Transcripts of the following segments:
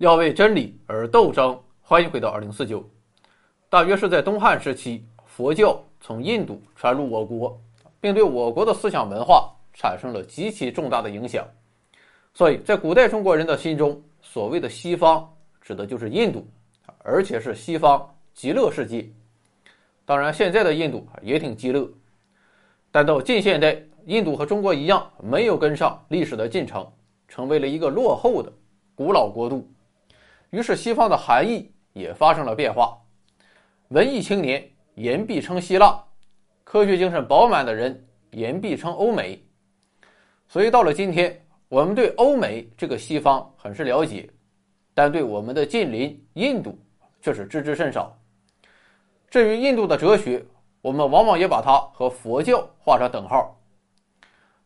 要为真理而斗争。欢迎回到二零四九。大约是在东汉时期，佛教从印度传入我国，并对我国的思想文化产生了极其重大的影响。所以在古代中国人的心中，所谓的西方指的就是印度，而且是西方极乐世界。当然，现在的印度也挺极乐，但到近现代，印度和中国一样，没有跟上历史的进程，成为了一个落后的古老国度。于是，西方的含义也发生了变化。文艺青年言必称希腊，科学精神饱满的人言必称欧美。所以，到了今天，我们对欧美这个西方很是了解，但对我们的近邻印度却是知之甚少。至于印度的哲学，我们往往也把它和佛教画上等号。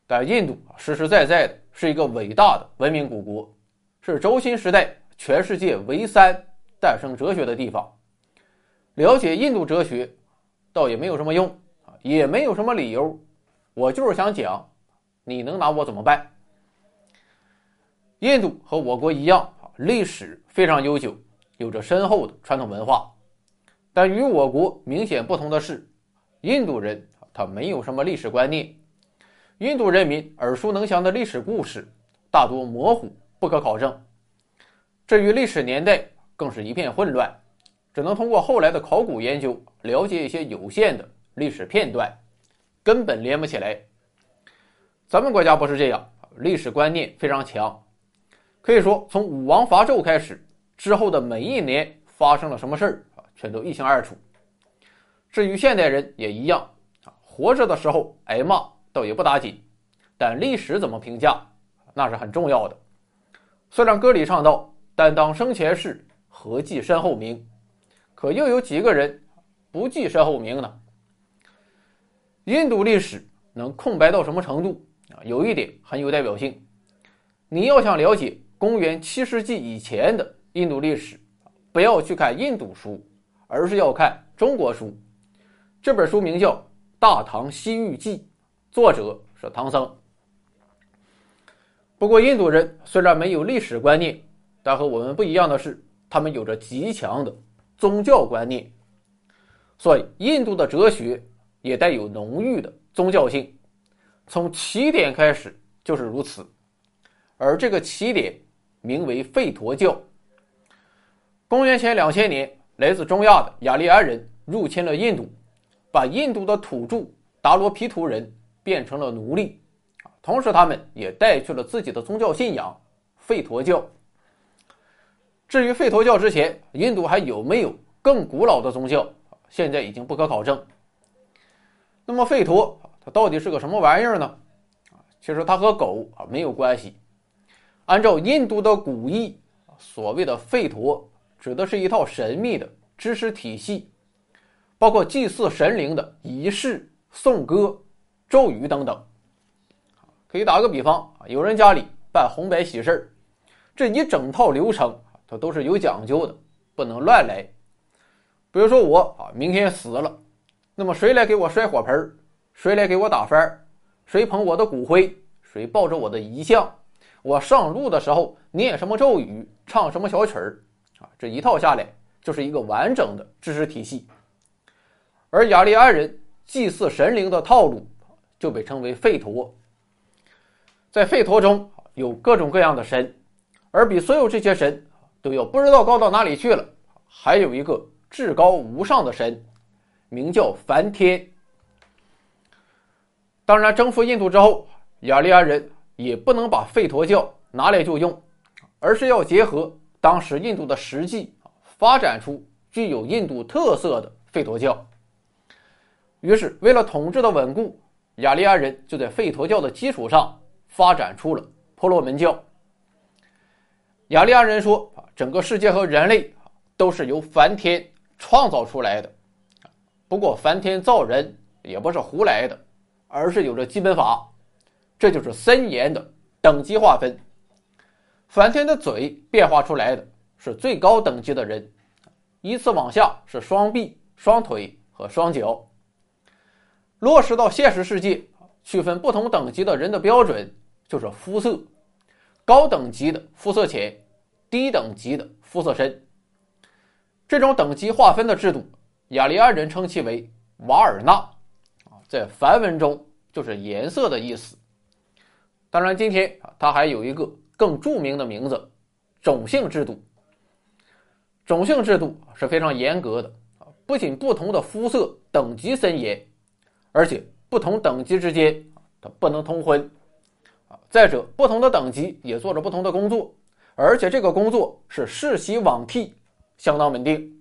但印度实实在在的是一个伟大的文明古国，是轴心时代。全世界唯三诞生哲学的地方，了解印度哲学，倒也没有什么用啊，也没有什么理由。我就是想讲，你能拿我怎么办？印度和我国一样，历史非常悠久，有着深厚的传统文化。但与我国明显不同的是，印度人他没有什么历史观念，印度人民耳熟能详的历史故事大多模糊不可考证。至于历史年代，更是一片混乱，只能通过后来的考古研究了解一些有限的历史片段，根本连不起来。咱们国家不是这样，历史观念非常强，可以说从武王伐纣开始之后的每一年发生了什么事儿啊，全都一清二楚。至于现代人也一样啊，活着的时候挨骂倒也不打紧，但历史怎么评价，那是很重要的。虽然歌里唱到。但当生前事，何计身后名？可又有几个人不计身后名呢？印度历史能空白到什么程度啊？有一点很有代表性。你要想了解公元七世纪以前的印度历史，不要去看印度书，而是要看中国书。这本书名叫《大唐西域记》，作者是唐僧。不过，印度人虽然没有历史观念。但和我们不一样的是，他们有着极强的宗教观念，所以印度的哲学也带有浓郁的宗教性，从起点开始就是如此。而这个起点名为吠陀教。公元前两千年，来自中亚的雅利安人入侵了印度，把印度的土著达罗毗荼人变成了奴隶，同时他们也带去了自己的宗教信仰——吠陀教。至于吠陀教之前，印度还有没有更古老的宗教？现在已经不可考证。那么吠陀它到底是个什么玩意儿呢？其实它和狗啊没有关系。按照印度的古意，所谓的吠陀指的是一套神秘的知识体系，包括祭祀神灵的仪式、颂歌、咒语等等。可以打个比方啊，有人家里办红白喜事儿，这一整套流程。它都是有讲究的，不能乱来。比如说我啊，明天死了，那么谁来给我摔火盆谁来给我打幡谁捧我的骨灰？谁抱着我的遗像？我上路的时候念什么咒语，唱什么小曲儿？啊，这一套下来就是一个完整的知识体系。而雅利安人祭祀神灵的套路就被称为吠陀。在吠陀中有各种各样的神，而比所有这些神。都要不知道高到哪里去了。还有一个至高无上的神，名叫梵天。当然，征服印度之后，雅利安人也不能把吠陀教拿来就用，而是要结合当时印度的实际，发展出具有印度特色的吠陀教。于是，为了统治的稳固，雅利安人就在吠陀教的基础上发展出了婆罗门教。雅利安人说。整个世界和人类都是由梵天创造出来的，不过梵天造人也不是胡来的，而是有着基本法，这就是森严的等级划分。梵天的嘴变化出来的是最高等级的人，依次往下是双臂、双腿和双脚。落实到现实世界，区分不同等级的人的标准就是肤色，高等级的肤色浅。低等级的肤色深。这种等级划分的制度，雅利安人称其为瓦尔纳，啊，在梵文中就是颜色的意思。当然，今天啊，它还有一个更著名的名字——种姓制度。种姓制度是非常严格的啊，不仅不同的肤色等级森严，而且不同等级之间它不能通婚。再者，不同的等级也做着不同的工作，而且这个工作是世袭罔替，相当稳定。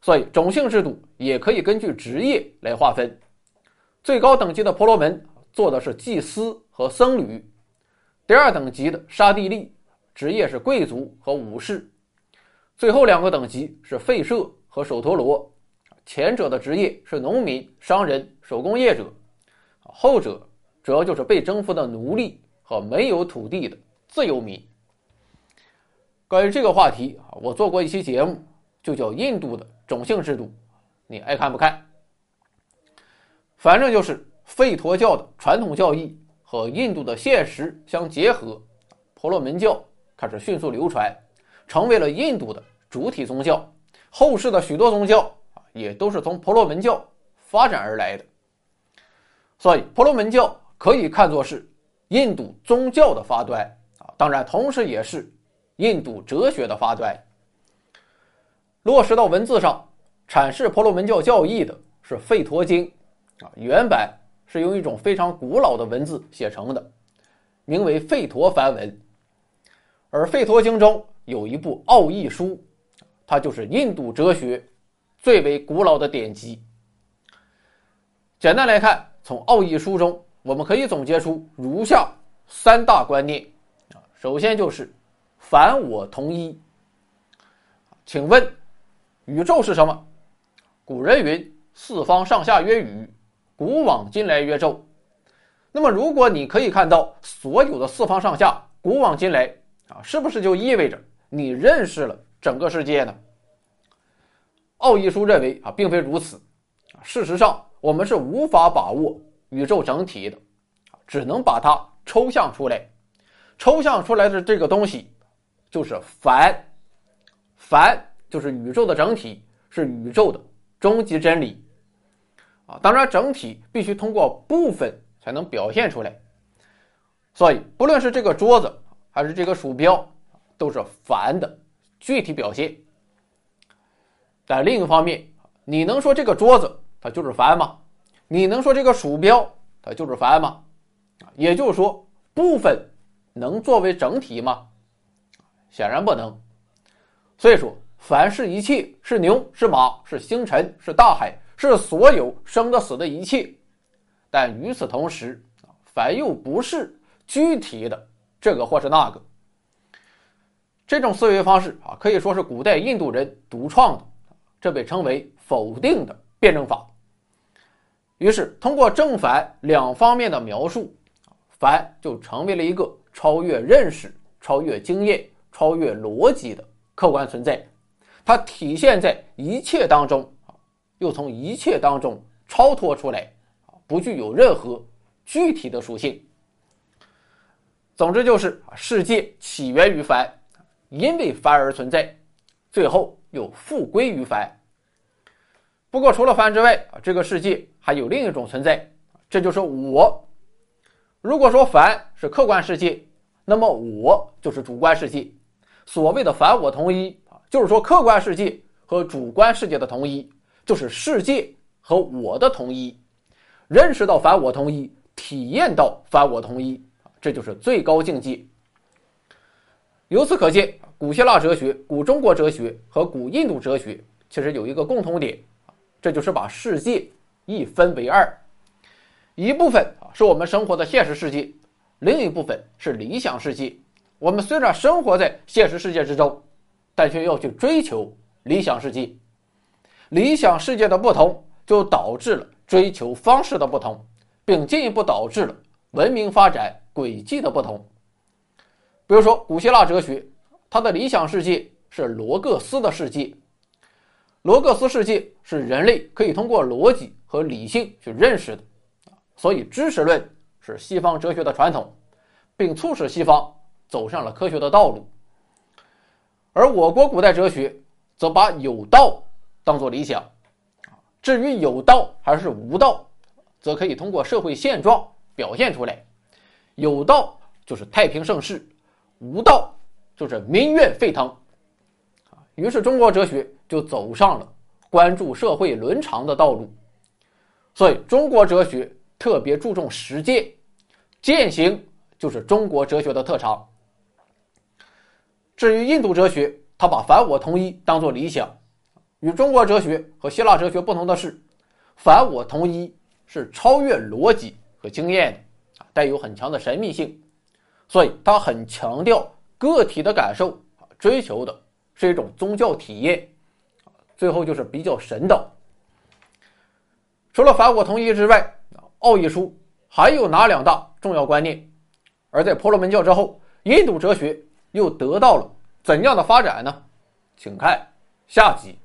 所以，种姓制度也可以根据职业来划分。最高等级的婆罗门做的是祭司。和僧侣，第二等级的沙地利，职业是贵族和武士，最后两个等级是吠舍和首陀罗，前者的职业是农民、商人、手工业者，后者主要就是被征服的奴隶和没有土地的自由民。关于这个话题啊，我做过一期节目，就叫印度的种姓制度，你爱看不看？反正就是吠陀教的传统教义。和印度的现实相结合，婆罗门教开始迅速流传，成为了印度的主体宗教。后世的许多宗教啊，也都是从婆罗门教发展而来的。所以，婆罗门教可以看作是印度宗教的发端啊，当然，同时也是印度哲学的发端。落实到文字上，阐释婆罗门教教义的是《吠陀经》啊，原版。是用一种非常古老的文字写成的，名为吠陀梵文。而《吠陀经》中有一部奥义书，它就是印度哲学最为古老的典籍。简单来看，从奥义书中，我们可以总结出如下三大观念：首先就是凡我同一。请问，宇宙是什么？古人云：“四方上下曰宇。”古往今来曰宙，那么如果你可以看到所有的四方上下，古往今来啊，是不是就意味着你认识了整个世界呢？奥义书认为啊，并非如此。事实上，我们是无法把握宇宙整体的，只能把它抽象出来。抽象出来的这个东西就是凡，凡就是宇宙的整体，是宇宙的终极真理。啊当然，整体必须通过部分才能表现出来，所以不论是这个桌子还是这个鼠标，都是凡的具体表现。但另一方面，你能说这个桌子它就是凡吗？你能说这个鼠标它就是凡吗？也就是说，部分能作为整体吗？显然不能。所以说，凡是一切，是牛，是马，是星辰，是大海。是所有生的死的一切，但与此同时，凡又不是具体的这个或是那个。这种思维方式啊，可以说是古代印度人独创的，这被称为否定的辩证法。于是，通过正反两方面的描述，凡就成为了一个超越认识、超越经验、超越逻辑的客观存在，它体现在一切当中。又从一切当中超脱出来，不具有任何具体的属性。总之就是世界起源于凡，因为凡而存在，最后又复归于凡。不过除了凡之外啊，这个世界还有另一种存在，这就是我。如果说凡是客观世界，那么我就是主观世界。所谓的凡我同一啊，就是说客观世界和主观世界的同一。就是世界和我的同一，认识到反我同一，体验到反我同一，这就是最高境界。由此可见，古希腊哲学、古中国哲学和古印度哲学其实有一个共同点，这就是把世界一分为二，一部分啊是我们生活的现实世界，另一部分是理想世界。我们虽然生活在现实世界之中，但却要去追求理想世界。理想世界的不同，就导致了追求方式的不同，并进一步导致了文明发展轨迹的不同。比如说，古希腊哲学，它的理想世界是罗各斯的世界。罗各斯世界是人类可以通过逻辑和理性去认识的，所以知识论是西方哲学的传统，并促使西方走上了科学的道路。而我国古代哲学则把有道当做理想，至于有道还是无道，则可以通过社会现状表现出来。有道就是太平盛世，无道就是民怨沸腾。于是中国哲学就走上了关注社会伦常的道路。所以中国哲学特别注重实践，践行就是中国哲学的特长。至于印度哲学，他把反我同一当做理想。与中国哲学和希腊哲学不同的是，反我同一是超越逻辑和经验的，带有很强的神秘性，所以他很强调个体的感受，追求的是一种宗教体验。最后就是比较神道。除了反我同一之外，奥义书还有哪两大重要观念？而在婆罗门教之后，印度哲学又得到了怎样的发展呢？请看下集。